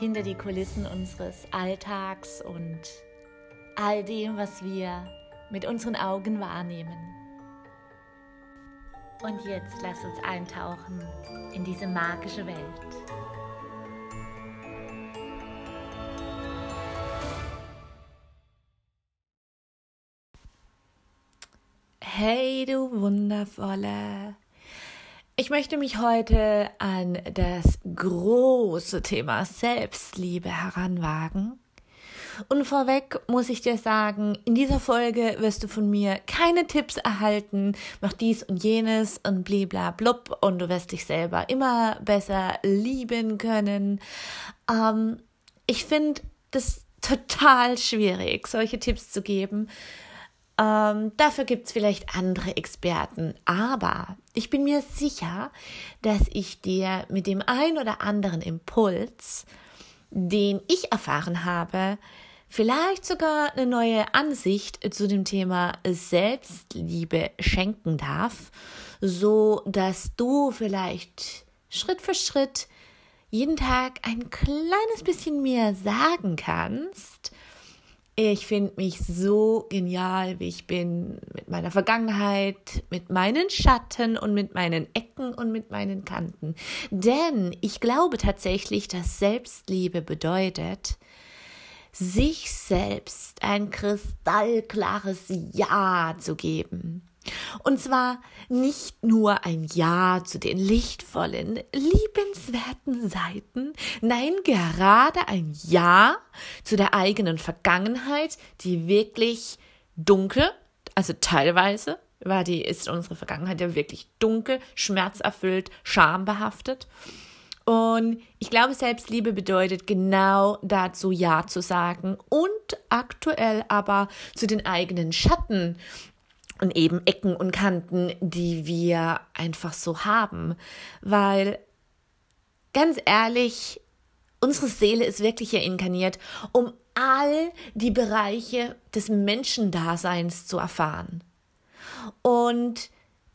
Hinter die Kulissen unseres Alltags und all dem, was wir mit unseren Augen wahrnehmen. Und jetzt lass uns eintauchen in diese magische Welt. Hey, du wundervolle ich möchte mich heute an das große Thema Selbstliebe heranwagen. Und vorweg muss ich dir sagen, in dieser Folge wirst du von mir keine Tipps erhalten, mach dies und jenes und bliblablub und du wirst dich selber immer besser lieben können. Ähm, ich finde das total schwierig, solche Tipps zu geben, ähm, dafür gibt es vielleicht andere Experten, aber ich bin mir sicher, dass ich dir mit dem ein oder anderen Impuls, den ich erfahren habe, vielleicht sogar eine neue Ansicht zu dem Thema Selbstliebe schenken darf, so dass du vielleicht Schritt für Schritt jeden Tag ein kleines bisschen mehr sagen kannst, ich finde mich so genial, wie ich bin, mit meiner Vergangenheit, mit meinen Schatten und mit meinen Ecken und mit meinen Kanten. Denn ich glaube tatsächlich, dass Selbstliebe bedeutet, sich selbst ein kristallklares Ja zu geben. Und zwar nicht nur ein Ja zu den lichtvollen, liebenswerten Seiten, nein, gerade ein Ja zu der eigenen Vergangenheit, die wirklich dunkel, also teilweise war die, ist unsere Vergangenheit ja wirklich dunkel, schmerzerfüllt, schambehaftet. Und ich glaube, Selbstliebe bedeutet genau dazu Ja zu sagen und aktuell aber zu den eigenen Schatten und eben Ecken und Kanten, die wir einfach so haben. Weil, ganz ehrlich, unsere Seele ist wirklich hier inkarniert, um all die Bereiche des Menschendaseins zu erfahren. Und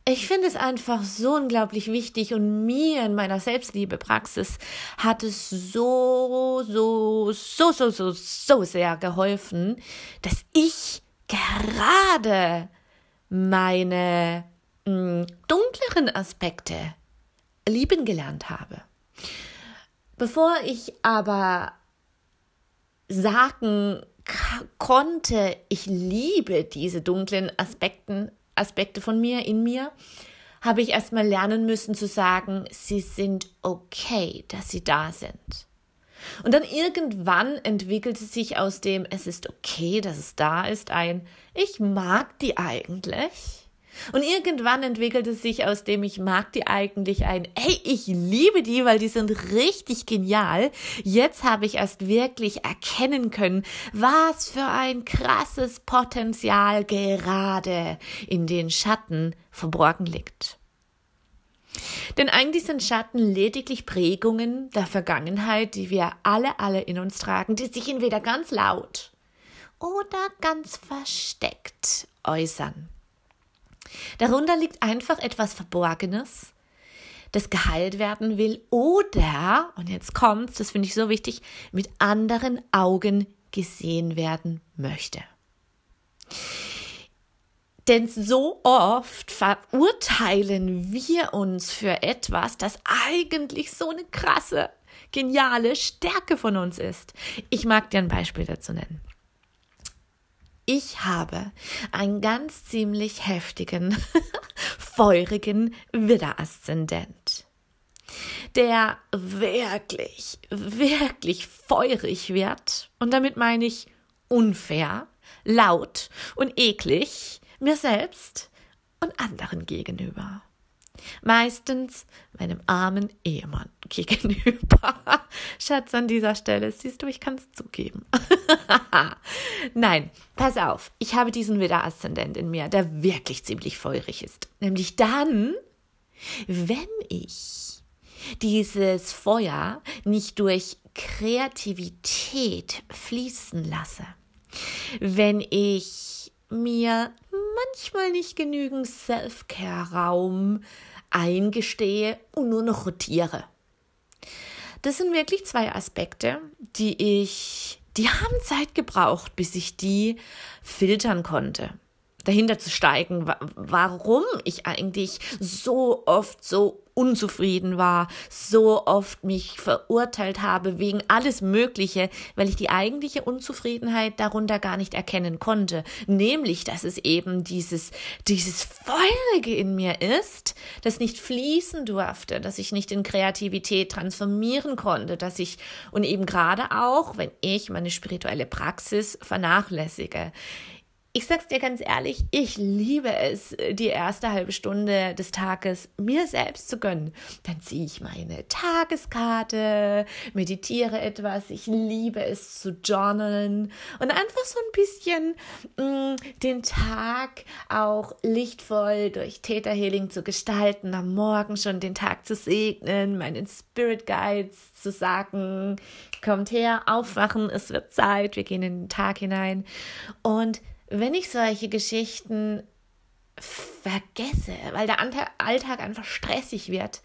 ich finde es einfach so unglaublich wichtig und mir in meiner Selbstliebepraxis hat es so, so, so, so, so, so sehr geholfen, dass ich gerade meine mh, hm, dunkleren Aspekte lieben gelernt habe. Bevor ich aber sagen konnte, ich liebe diese dunklen Aspekten, Aspekte von mir, in mir, habe ich erstmal lernen müssen zu sagen, sie sind okay, dass sie da sind. Und dann irgendwann entwickelte sich aus dem Es ist okay, dass es da ist ein Ich mag die eigentlich. Und irgendwann entwickelte sich aus dem Ich mag die eigentlich ein Hey, ich liebe die, weil die sind richtig genial. Jetzt habe ich erst wirklich erkennen können, was für ein krasses Potenzial gerade in den Schatten verborgen liegt. Denn eigentlich sind Schatten lediglich Prägungen der Vergangenheit, die wir alle, alle in uns tragen, die sich entweder ganz laut oder ganz versteckt äußern. Darunter liegt einfach etwas Verborgenes, das geheilt werden will oder, und jetzt kommt's, das finde ich so wichtig, mit anderen Augen gesehen werden möchte. Denn so oft verurteilen wir uns für etwas, das eigentlich so eine krasse, geniale Stärke von uns ist. Ich mag dir ein Beispiel dazu nennen. Ich habe einen ganz ziemlich heftigen, feurigen Widder-Aszendent, der wirklich, wirklich feurig wird. Und damit meine ich unfair, laut und eklig mir selbst und anderen gegenüber. Meistens meinem armen Ehemann gegenüber. Schatz, an dieser Stelle, siehst du, ich kann es zugeben. Nein, pass auf, ich habe diesen Widder-Aszendent in mir, der wirklich ziemlich feurig ist. Nämlich dann, wenn ich dieses Feuer nicht durch Kreativität fließen lasse, wenn ich mir manchmal nicht genügend Self-Care-Raum eingestehe und nur noch rotiere. Das sind wirklich zwei Aspekte, die ich, die haben Zeit gebraucht, bis ich die filtern konnte dahinter zu steigen, warum ich eigentlich so oft so unzufrieden war, so oft mich verurteilt habe wegen alles Mögliche, weil ich die eigentliche Unzufriedenheit darunter gar nicht erkennen konnte. Nämlich, dass es eben dieses, dieses Feurige in mir ist, das nicht fließen durfte, dass ich nicht in Kreativität transformieren konnte, dass ich, und eben gerade auch, wenn ich meine spirituelle Praxis vernachlässige, ich sag's dir ganz ehrlich, ich liebe es, die erste halbe Stunde des Tages mir selbst zu gönnen. Dann ziehe ich meine Tageskarte, meditiere etwas. Ich liebe es zu journalen und einfach so ein bisschen mh, mm, den Tag auch lichtvoll durch Theta Healing zu gestalten, am Morgen schon den Tag zu segnen, meinen Spirit Guides zu sagen, kommt her, aufwachen, es wird Zeit, wir gehen in den Tag hinein und wenn ich solche Geschichten vergesse, weil der Alltag einfach stressig wird,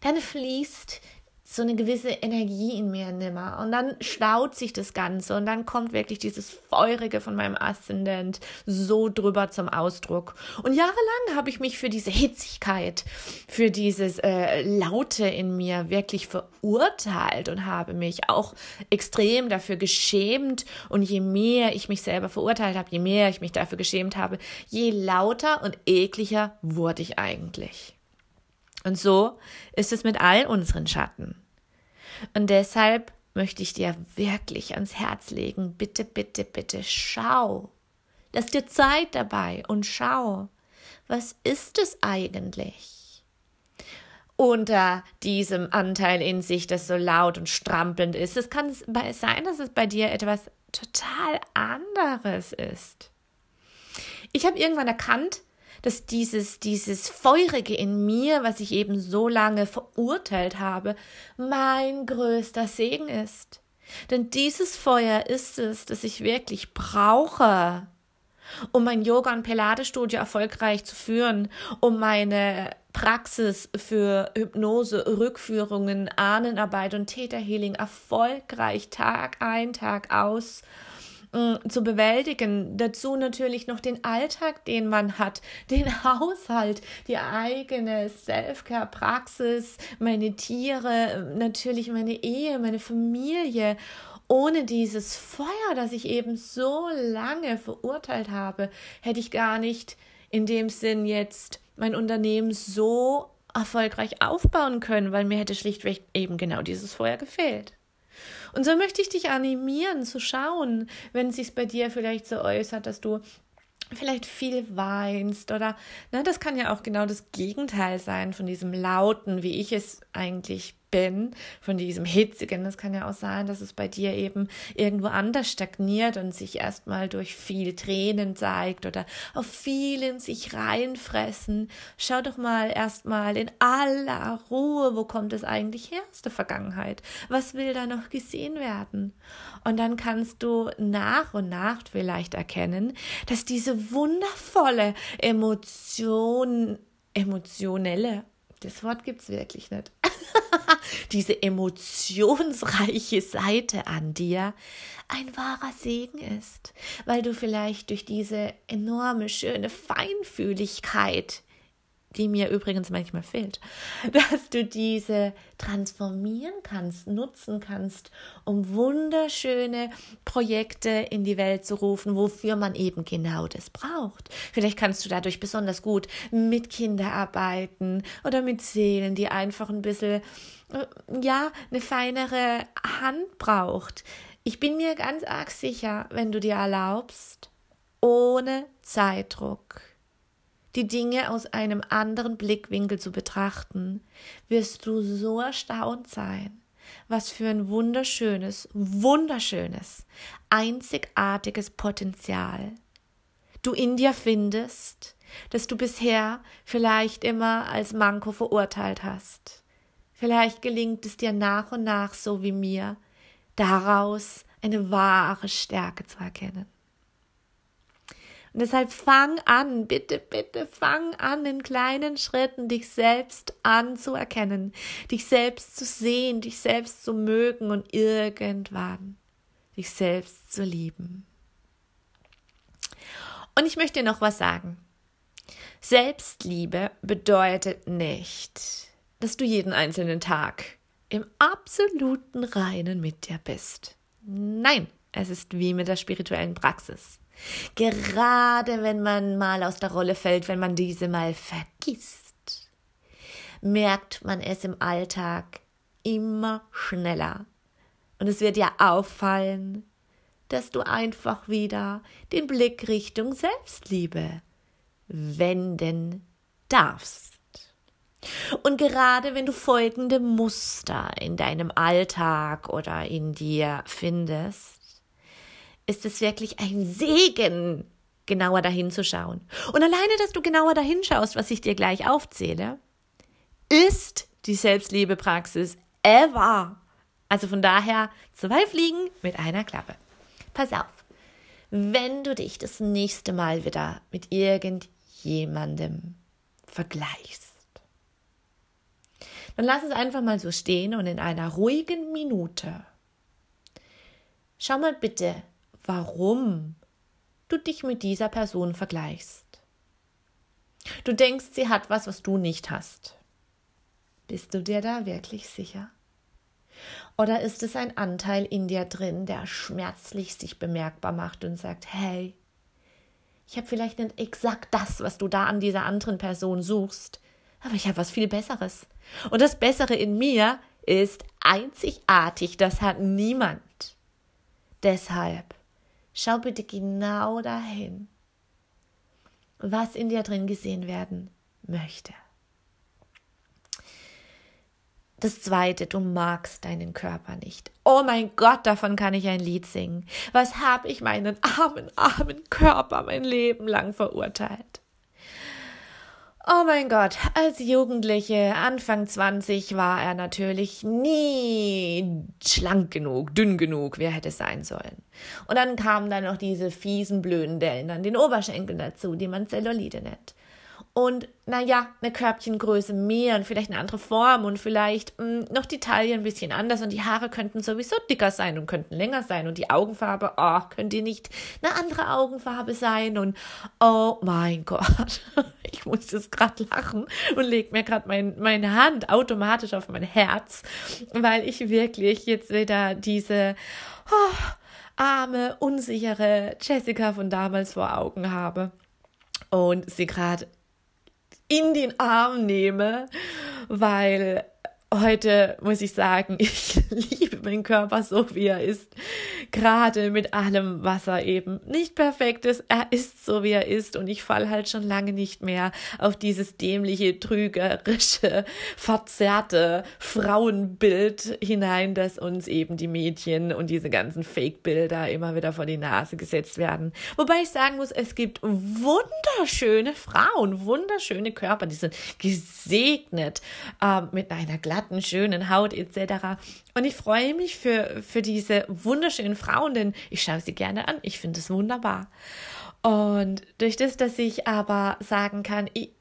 dann fließt so eine gewisse Energie in mir nimmer. Und dann staut sich das Ganze und dann kommt wirklich dieses Feurige von meinem Aszendent so drüber zum Ausdruck. Und jahrelang habe ich mich für diese Hitzigkeit, für dieses äh, Laute in mir wirklich verurteilt und habe mich auch extrem dafür geschämt. Und je mehr ich mich selber verurteilt habe, je mehr ich mich dafür geschämt habe, je lauter und ekliger wurde ich eigentlich. Und so ist es mit all unseren Schatten. Und deshalb möchte ich dir wirklich ans Herz legen, bitte, bitte, bitte schau. Lass dir Zeit dabei und schau, was ist es eigentlich? Unter diesem Anteil in sich, das so laut und strampelnd ist. Es kann sein, dass es bei dir etwas total anderes ist. Ich habe irgendwann erkannt, dass dieses, dieses Feurige in mir, was ich eben so lange verurteilt habe, mein größter Segen ist. Denn dieses Feuer ist es, das ich wirklich brauche, um mein Yoga- und Pilates-Studio erfolgreich zu führen, um meine Praxis für Hypnose, Rückführungen, Ahnenarbeit und Täterhealing erfolgreich Tag ein, Tag aus zu bewältigen. Dazu natürlich noch den Alltag, den man hat, den Haushalt, die eigene Self-Care-Praxis, meine Tiere, natürlich meine Ehe, meine Familie. Ohne dieses Feuer, das ich eben so lange verurteilt habe, hätte ich gar nicht in dem Sinn jetzt mein Unternehmen so erfolgreich aufbauen können, weil mir hätte schlichtweg eben genau dieses Feuer gefehlt. Und so möchte ich dich animieren zu schauen, wenn es sich bei dir vielleicht so äußert, dass du vielleicht viel weinst oder ne, das kann ja auch genau das Gegenteil sein von diesem lauten, wie ich es eigentlich bin, von diesem hitzigen. Es kann ja auch sein, dass es bei dir eben irgendwo anders stagniert und sich erstmal durch viel Tränen zeigt oder auf viel in sich reinfressen. Schau doch mal erstmal in aller Ruhe, wo kommt es eigentlich her aus der Vergangenheit? Was will da noch gesehen werden? Und dann kannst du nach und nach vielleicht erkennen, dass diese wundervolle Emotion, emotionelle, das Wort gibt es wirklich nicht. diese emotionsreiche Seite an dir ein wahrer Segen ist, weil du vielleicht durch diese enorme, schöne Feinfühligkeit die mir übrigens manchmal fehlt, dass du diese transformieren kannst, nutzen kannst, um wunderschöne Projekte in die Welt zu rufen, wofür man eben genau das braucht. Vielleicht kannst du dadurch besonders gut mit Kindern arbeiten oder mit Seelen, die einfach ein bisschen, äh, ja, eine feinere Hand braucht. Ich bin mir ganz arg sicher, wenn du dir erlaubst, ohne Zeitdruck die Dinge aus einem anderen Blickwinkel zu betrachten, wirst du so erstaunt sein, was für ein wunderschönes, wunderschönes, einzigartiges Potenzial du in dir findest, das du bisher vielleicht immer als Manko verurteilt hast. Vielleicht gelingt es dir nach und nach, so wie mir, daraus eine wahre Stärke zu erkennen. Und deshalb fang an, bitte, bitte, fang an, in kleinen Schritten dich selbst anzuerkennen, dich selbst zu sehen, dich selbst zu mögen und irgendwann dich selbst zu lieben. Und ich möchte noch was sagen. Selbstliebe bedeutet nicht, dass du jeden einzelnen Tag im absoluten Reinen mit dir bist. Nein, es ist wie mit der spirituellen Praxis. Gerade wenn man mal aus der Rolle fällt, wenn man diese mal vergisst, merkt man es im Alltag immer schneller. Und es wird dir auffallen, dass du einfach wieder den Blick Richtung Selbstliebe wenden darfst. Und gerade wenn du folgende Muster in deinem Alltag oder in dir findest, ist es wirklich ein Segen, genauer dahin zu schauen. Und alleine, dass du genauer dahin schaust, was ich dir gleich aufzähle, ist die Selbstliebepraxis ever. Also von daher zwei Fliegen mit einer Klappe. Pass auf, wenn du dich das nächste Mal wieder mit irgendjemandem vergleichst, dann lass es einfach mal so stehen und in einer ruhigen Minute schau mal bitte warum du dich mit dieser Person vergleichst. Du denkst, sie hat was, was du nicht hast. Bist du dir da wirklich sicher? Oder ist es ein Anteil in dir drin, der schmerzlich sich bemerkbar macht und sagt, hey, ich habe vielleicht nicht exakt das, was du da an dieser anderen Person suchst, aber ich habe was viel Besseres. Und das Bessere in mir ist einzigartig, das hat niemand. Deshalb Schau bitte genau dahin, was in dir drin gesehen werden möchte. Das zweite, du magst deinen Körper nicht. Oh mein Gott, davon kann ich ein Lied singen. Was habe ich meinen armen, armen Körper mein Leben lang verurteilt? Oh mein Gott, als Jugendliche, Anfang 20, war er natürlich nie schlank genug, dünn genug, wer hätte es sein sollen. Und dann kamen dann noch diese fiesen, blöden Dellen an den Oberschenkeln dazu, die man Zellulite nennt und naja, eine Körbchengröße mehr und vielleicht eine andere Form und vielleicht mh, hm, noch die Taille ein bisschen anders und die Haare könnten sowieso dicker sein und könnten länger sein und die Augenfarbe, oh, könnte nicht eine andere Augenfarbe sein und oh mein Gott, ich muss jetzt gerade lachen und leg mir gerade mein, meine Hand automatisch auf mein Herz, weil ich wirklich jetzt wieder diese oh, arme, unsichere Jessica von damals vor Augen habe und sie gerade in den Arm nehme, weil heute muss ich sagen, ich liebe meinen Körper so, wie er ist. Gerade mit allem, was er eben nicht perfekt ist. Er ist so, wie er ist. Und ich falle halt schon lange nicht mehr auf dieses dämliche, trügerische, verzerrte Frauenbild hinein, das uns eben die Mädchen und diese ganzen Fake-Bilder immer wieder vor die Nase gesetzt werden. Wobei ich sagen muss, es gibt wunderschöne Frauen, wunderschöne Körper, die sind gesegnet äh, mit einer glatten glatten, schönen Haut etc. Und ich freue mich für, für diese wunderschönen Frauen, denn ich schaue sie gerne an. Ich finde es wunderbar. Und durch das, dass ich aber sagen kann, ich,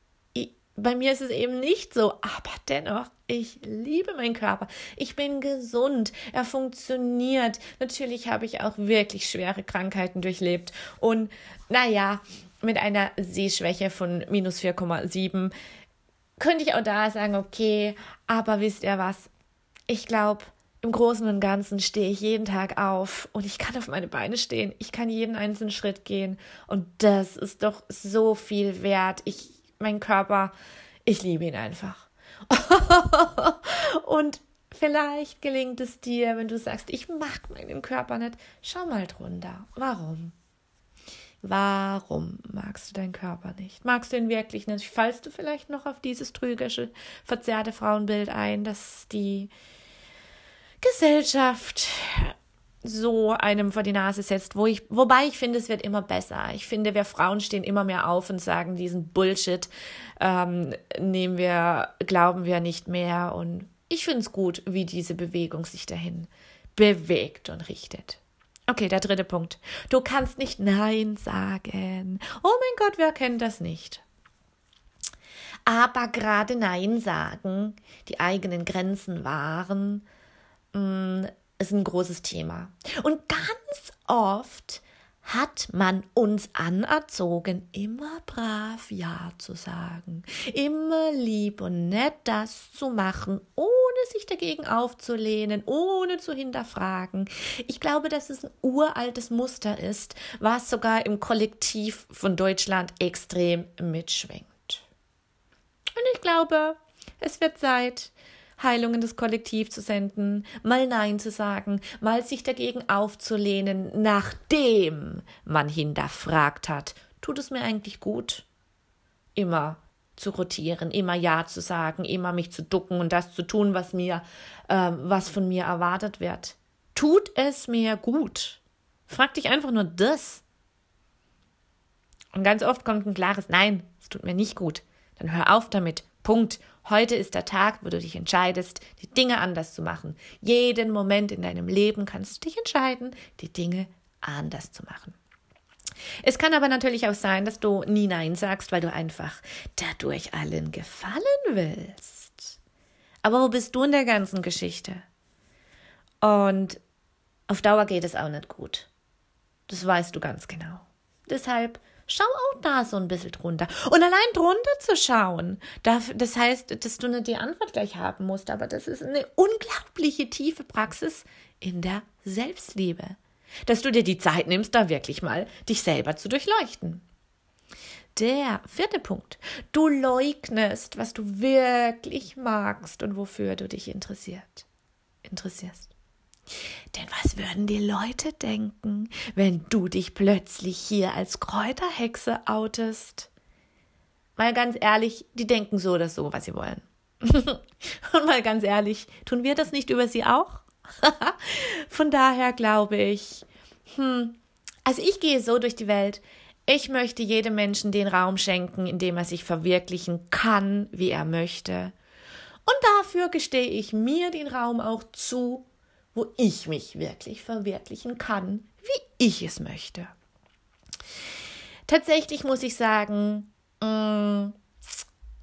bei mir ist es eben nicht so, aber dennoch, ich liebe meinen Körper. Ich bin gesund. Er funktioniert. Natürlich habe ich auch wirklich schwere Krankheiten durchlebt. Und naja, mit einer Sehschwäche von minus 4,7 könnte ich auch da sagen, okay, aber wisst ihr was? Ich glaube, im Großen und Ganzen stehe ich jeden Tag auf und ich kann auf meine Beine stehen. Ich kann jeden einzelnen Schritt gehen und das ist doch so viel wert. Ich, mein Körper, ich liebe ihn einfach. und vielleicht gelingt es dir, wenn du sagst, ich mag meinen Körper nicht. Schau mal drunter. Warum? Warum magst du deinen Körper nicht? Magst du ihn wirklich nicht? Fallst du vielleicht noch auf dieses trügerische, verzerrte Frauenbild ein, dass die Gesellschaft so einem vor die Nase setzt, wo ich, wobei ich finde, es wird immer besser. Ich finde, wir Frauen stehen immer mehr auf und sagen, diesen Bullshit ähm, nehmen wir, glauben wir nicht mehr. Und ich finde es gut, wie diese Bewegung sich dahin bewegt und richtet. Okay, der dritte Punkt. Du kannst nicht Nein sagen. Oh mein Gott, wer kennt das nicht? Aber gerade Nein sagen, die eigenen Grenzen wahren, mh, mm, ist ein großes Thema. Und ganz oft hat man uns anerzogen, immer brav Ja zu sagen, immer lieb und nett das zu machen, ohne sich dagegen aufzulehnen, ohne zu hinterfragen. Ich glaube, dass es ein uraltes Muster ist, was sogar im Kollektiv von Deutschland extrem mitschwingt. Und ich glaube, es wird Zeit, Heilungen des Kollektivs zu senden, mal Nein zu sagen, mal sich dagegen aufzulehnen, nachdem man hinterfragt hat, tut es mir eigentlich gut? Immer zu rotieren, immer Ja zu sagen, immer mich zu ducken und das zu tun, was mir, äh, was von mir erwartet wird. Tut es mir gut? Frag dich einfach nur das. Und ganz oft kommt ein klares Nein, es tut mir nicht gut. Dann hör auf damit. Punkt. Heute ist der Tag, wo du dich entscheidest, die Dinge anders zu machen. Jeden Moment in deinem Leben kannst du dich entscheiden, die Dinge anders zu machen. Es kann aber natürlich auch sein, dass du nie Nein sagst, weil du einfach dadurch allen gefallen willst. Aber wo bist du in der ganzen Geschichte? Und auf Dauer geht es auch nicht gut. Das weißt du ganz genau. Deshalb Schau auch da so ein bisschen drunter. Und allein drunter zu schauen, das heißt, dass du nicht die Antwort gleich haben musst, aber das ist eine unglaubliche tiefe Praxis in der Selbstliebe. Dass du dir die Zeit nimmst, da wirklich mal dich selber zu durchleuchten. Der vierte Punkt. Du leugnest, was du wirklich magst und wofür du dich interessiert, interessierst. Denn was würden die Leute denken, wenn du dich plötzlich hier als Kräuterhexe outest? Mal ganz ehrlich, die denken so oder so, was sie wollen. Und mal ganz ehrlich, tun wir das nicht über sie auch? Von daher glaube ich, hm, also ich gehe so durch die Welt. Ich möchte jedem Menschen den Raum schenken, in dem er sich verwirklichen kann, wie er möchte. Und dafür gestehe ich mir den Raum auch zu, wo ich mich wirklich verwirklichen kann, wie ich es möchte. Tatsächlich muss ich sagen, mm,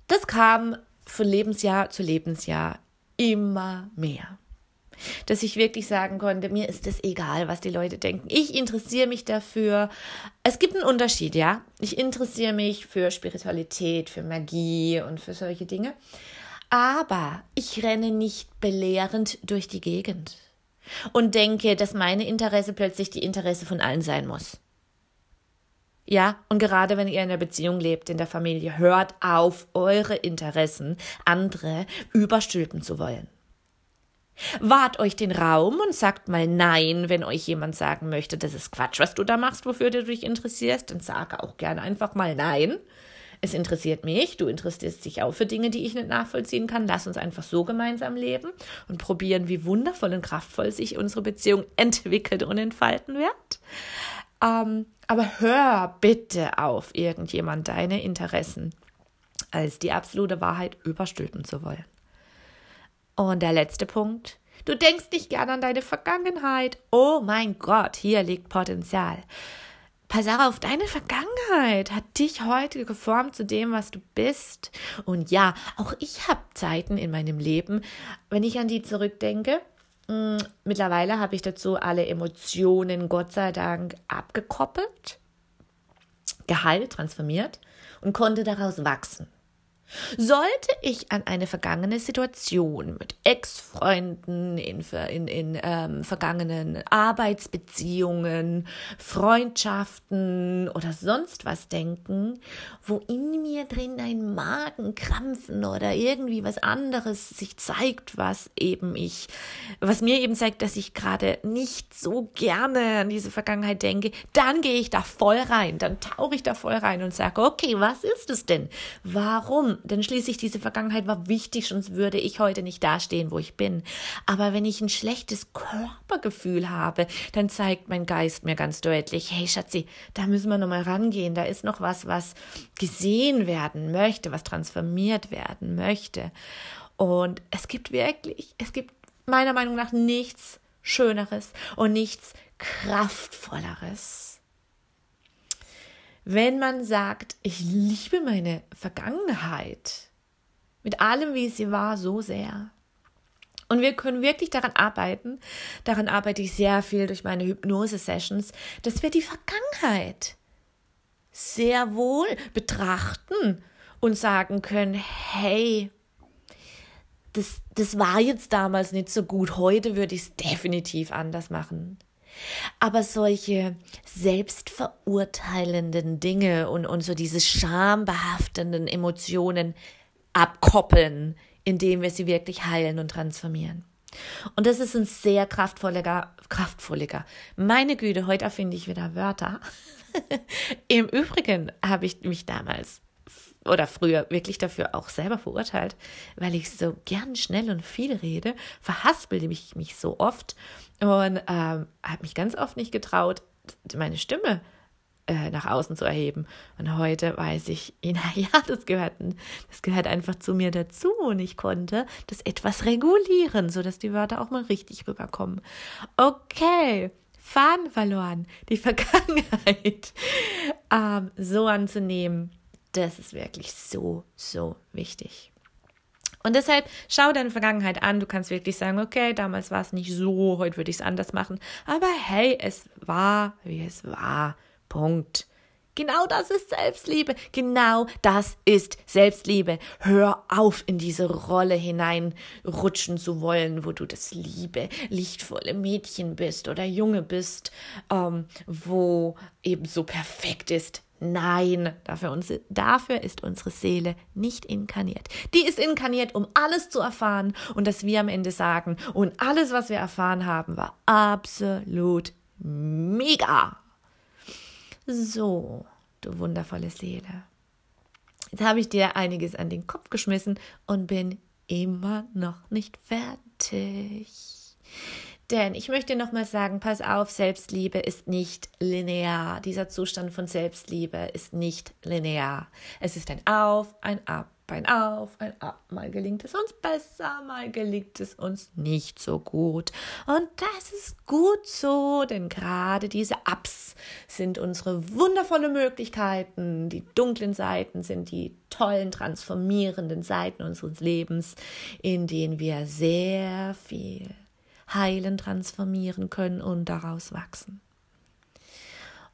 das kam von Lebensjahr zu Lebensjahr immer mehr. Dass ich wirklich sagen konnte, mir ist es egal, was die Leute denken. Ich interessiere mich dafür. Es gibt einen Unterschied, ja. Ich interessiere mich für Spiritualität, für Magie und für solche Dinge. Aber ich renne nicht belehrend durch die Gegend und denke, dass meine Interesse plötzlich die Interesse von allen sein muss. Ja, und gerade wenn ihr in einer Beziehung lebt, in der Familie, hört auf, eure Interessen andere überstülpen zu wollen. Wart euch den Raum und sagt mal Nein, wenn euch jemand sagen möchte, das ist Quatsch, was du da machst, wofür du dich interessierst, dann sage auch gerne einfach mal Nein es interessiert mich, du interessierst dich auch für Dinge, die ich nicht nachvollziehen kann. Lass uns einfach so gemeinsam leben und probieren, wie wundervoll und kraftvoll sich unsere Beziehung entwickelt und entfalten wird. Ähm, aber hör bitte auf, irgendjemand deine Interessen als die absolute Wahrheit überstülpen zu wollen. Und der letzte Punkt. Du denkst nicht gern an deine Vergangenheit. Oh mein Gott, hier liegt Potenzial. Pass auf, deine Vergangenheit hat dich heute geformt zu dem, was du bist. Und ja, auch ich habe Zeiten in meinem Leben, wenn ich an die zurückdenke. Mm, mittlerweile habe ich dazu alle Emotionen, Gott sei Dank, abgekoppelt, geheilt, transformiert und konnte daraus wachsen. Sollte ich an eine vergangene Situation mit Ex-Freunden, in, in, in ähm, vergangenen Arbeitsbeziehungen, Freundschaften oder sonst was denken, wo in mir drin ein Magenkrampfen oder irgendwie was anderes sich zeigt, was eben ich, was mir eben zeigt, dass ich gerade nicht so gerne an diese Vergangenheit denke, dann gehe ich da voll rein, dann tauche ich da voll rein und sage, okay, was ist es denn? Warum? Denn schließlich diese Vergangenheit war wichtig, sonst würde ich heute nicht dastehen, wo ich bin. Aber wenn ich ein schlechtes Körpergefühl habe, dann zeigt mein Geist mir ganz deutlich, hey Schatzi, da müssen wir nochmal rangehen, da ist noch was, was gesehen werden möchte, was transformiert werden möchte. Und es gibt wirklich, es gibt meiner Meinung nach nichts Schöneres und nichts Kraftvolleres wenn man sagt, ich liebe meine Vergangenheit mit allem, wie sie war, so sehr. Und wir können wirklich daran arbeiten, daran arbeite ich sehr viel durch meine Hypnose-Sessions, dass wir die Vergangenheit sehr wohl betrachten und sagen können, hey, das, das war jetzt damals nicht so gut, heute würde ich es definitiv anders machen. Aber solche selbstverurteilenden Dinge und, und so diese schambehaftenden Emotionen abkoppeln, indem wir sie wirklich heilen und transformieren. Und das ist ein sehr kraftvoller, kraftvolliger. Meine Güte, heute erfinde ich wieder Wörter. Im Übrigen habe ich mich damals oder früher wirklich dafür auch selber verurteilt, weil ich so gern schnell und viel rede, verhaspelte mich, mich so oft und ähm, habe mich ganz oft nicht getraut, meine Stimme äh, nach außen zu erheben. Und heute weiß ich, naja, das gehört, das gehört einfach zu mir dazu und ich konnte das etwas regulieren, sodass die Wörter auch mal richtig rüberkommen. Okay. Faden verloren, die Vergangenheit ähm, so anzunehmen, das ist wirklich so, so wichtig. Und deshalb schau deine Vergangenheit an. Du kannst wirklich sagen, okay, damals war es nicht so, heute würde ich es anders machen. Aber hey, es war, wie es war. Punkt. Genau das ist Selbstliebe. Genau das ist Selbstliebe. Hör auf, in diese Rolle hineinrutschen zu wollen, wo du das liebe, lichtvolle Mädchen bist oder Junge bist, ähm, wo eben so perfekt ist. Nein, dafür, uns, dafür ist unsere Seele nicht inkarniert. Die ist inkarniert, um alles zu erfahren und dass wir am Ende sagen, und alles, was wir erfahren haben, war absolut mega. So, du wundervolle Seele. Jetzt habe ich dir einiges an den Kopf geschmissen und bin immer noch nicht fertig. Denn ich möchte nochmal sagen, pass auf, Selbstliebe ist nicht linear. Dieser Zustand von Selbstliebe ist nicht linear. Es ist ein Auf, ein Ab, ein Auf, ein Ab. Mal gelingt es uns besser, mal gelingt es uns nicht so gut. Und das ist gut so, denn gerade diese Ups sind unsere wundervolle Möglichkeiten. Die dunklen Seiten sind die tollen, transformierenden Seiten unseres Lebens, in denen wir sehr viel heilen, transformieren können und daraus wachsen.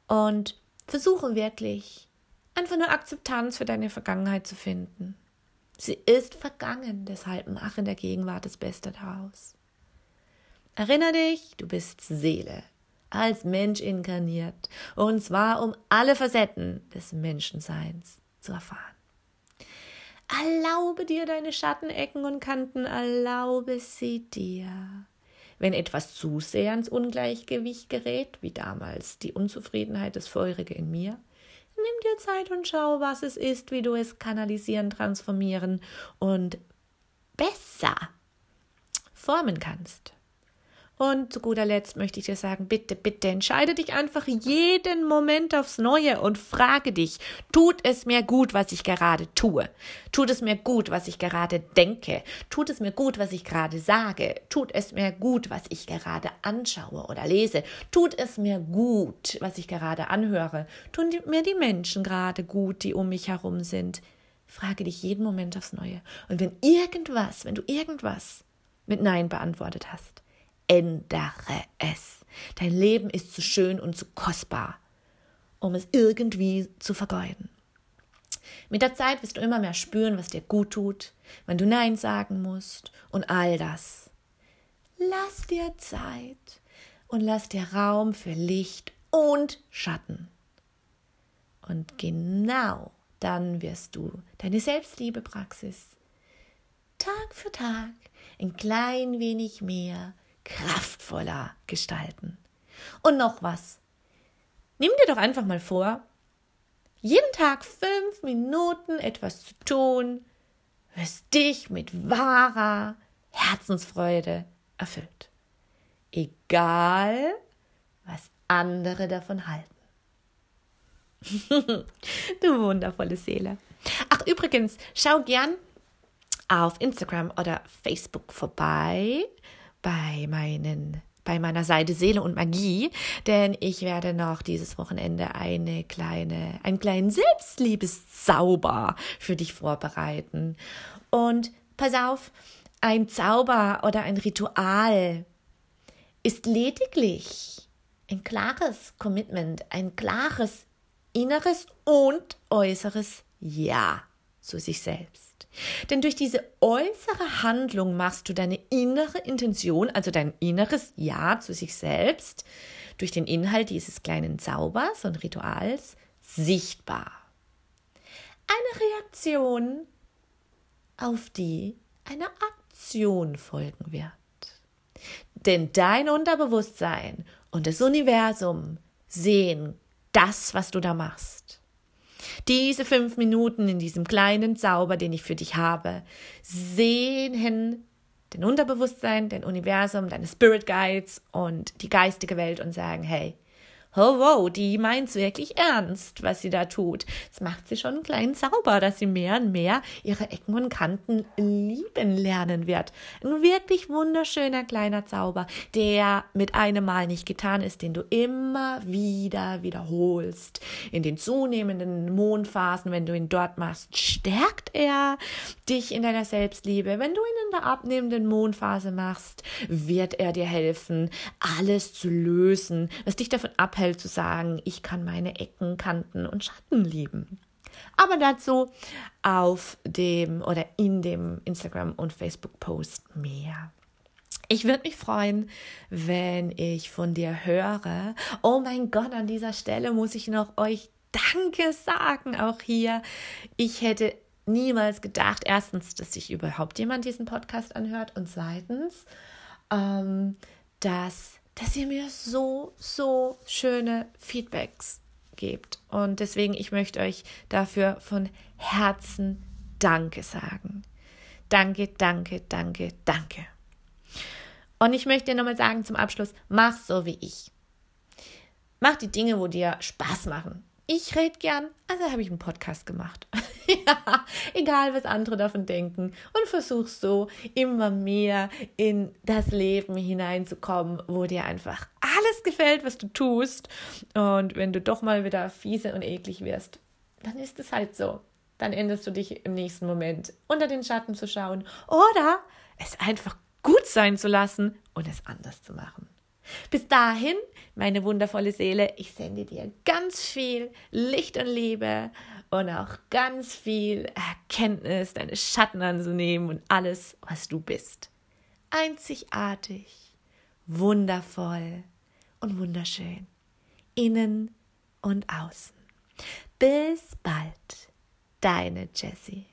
Und versuche wirklich einfach nur Akzeptanz für deine Vergangenheit zu finden. Sie ist vergangen, deshalb mach in der Gegenwart das Beste daraus. Erinnere dich, du bist Seele, als Mensch inkarniert, und zwar um alle Facetten des Menschenseins zu erfahren. Erlaube dir deine Schattenecken und Kanten, erlaube sie dir. Wenn etwas zu sehr ins Ungleichgewicht gerät, wie damals die Unzufriedenheit des Feurige in mir, nimm dir Zeit und schau, was es ist, wie du es kanalisieren, transformieren und besser formen kannst. Und zu guter Letzt möchte ich dir sagen, bitte, bitte entscheide dich einfach jeden Moment aufs Neue und frage dich, tut es mir gut, was ich gerade tue? Tut es mir gut, was ich gerade denke? Tut es mir gut, was ich gerade sage? Tut es mir gut, was ich gerade anschaue oder lese? Tut es mir gut, was ich gerade anhöre? Tun mir die Menschen gerade gut, die um mich herum sind? Frage dich jeden Moment aufs Neue. Und wenn irgendwas, wenn du irgendwas mit Nein beantwortet hast, ändere es. Dein Leben ist zu schön und zu kostbar, um es irgendwie zu vergeuden. Mit der Zeit wirst du immer mehr spüren, was dir gut tut, wenn du Nein sagen musst und all das. Lass dir Zeit und lass dir Raum für Licht und Schatten. Und genau dann wirst du deine Selbstliebepraxis Tag für Tag ein klein wenig mehr kraftvoller gestalten. Und noch was. Nimm dir doch einfach mal vor, jeden Tag fünf Minuten etwas zu tun, was dich mit wahrer Herzensfreude erfüllt. Egal, was andere davon halten. du wundervolle Seele. Ach, übrigens, schau gern auf Instagram oder Facebook vorbei bei meinen bei meiner Seite Seele und Magie, denn ich werde noch dieses Wochenende eine kleine, einen kleinen Selbstliebeszauber für dich vorbereiten. Und pass auf, ein Zauber oder ein Ritual ist lediglich ein klares Commitment, ein klares inneres und äußeres Ja zu sich selbst. Denn durch diese äußere Handlung machst du deine innere Intention, also dein inneres Ja zu sich selbst, durch den Inhalt dieses kleinen Zaubers und Rituals sichtbar. Eine Reaktion, auf die eine Aktion folgen wird. Denn dein Unterbewusstsein und das Universum sehen das, was du da machst. Diese fünf Minuten in diesem kleinen Zauber, den ich für dich habe, sehen den Unterbewusstsein, den Universum, deine Spirit Guides und die geistige Welt und sagen, hey, oh wow, die meint wirklich ernst, was sie da tut. Das macht sie schon einen kleinen Zauber, dass sie mehr und mehr ihre Ecken und Kanten lieben lernen wird. Ein wirklich wunderschöner kleiner Zauber, der mit einem Mal nicht getan ist, den du immer wieder wiederholst. In den zunehmenden Mondphasen, wenn du ihn dort machst, stärkt er dich in deiner Selbstliebe. Wenn du ihn in der abnehmenden Mondphase machst, wird er dir helfen, alles zu lösen, was dich davon abhält, Vorteil zu sagen, ich kann meine Ecken, Kanten und Schatten lieben. Aber dazu auf dem oder in dem Instagram- und Facebook-Post mehr. Ich würde mich freuen, wenn ich von dir höre. Oh mein Gott, an dieser Stelle muss ich noch euch Danke sagen, auch hier. Ich hätte niemals gedacht, erstens, dass sich überhaupt jemand diesen Podcast anhört und zweitens, ähm, dass dass ihr mir so, so schöne Feedbacks gebt. Und deswegen, ich möchte euch dafür von Herzen Danke sagen. Danke, danke, danke, danke. Und ich möchte dir nochmal sagen zum Abschluss, mach so wie ich. Mach die Dinge, wo dir Spaß machen ich rede gern, also habe ich einen Podcast gemacht. ja, egal was andere davon denken und versuch so immer mehr in das Leben hineinzukommen, wo dir einfach alles gefällt, was du tust. Und wenn du doch mal wieder fiese und eklig wirst, dann ist es halt so. Dann änderst du dich im nächsten Moment unter den Schatten zu schauen oder es einfach gut sein zu lassen und es anders zu machen. Bis dahin, meine wundervolle Seele, ich sende dir ganz viel Licht und Liebe und auch ganz viel Erkenntnis, deine Schatten anzunehmen und alles, was du bist. Einzigartig, wundervoll und wunderschön. Innen und außen. Bis bald, deine Jessie.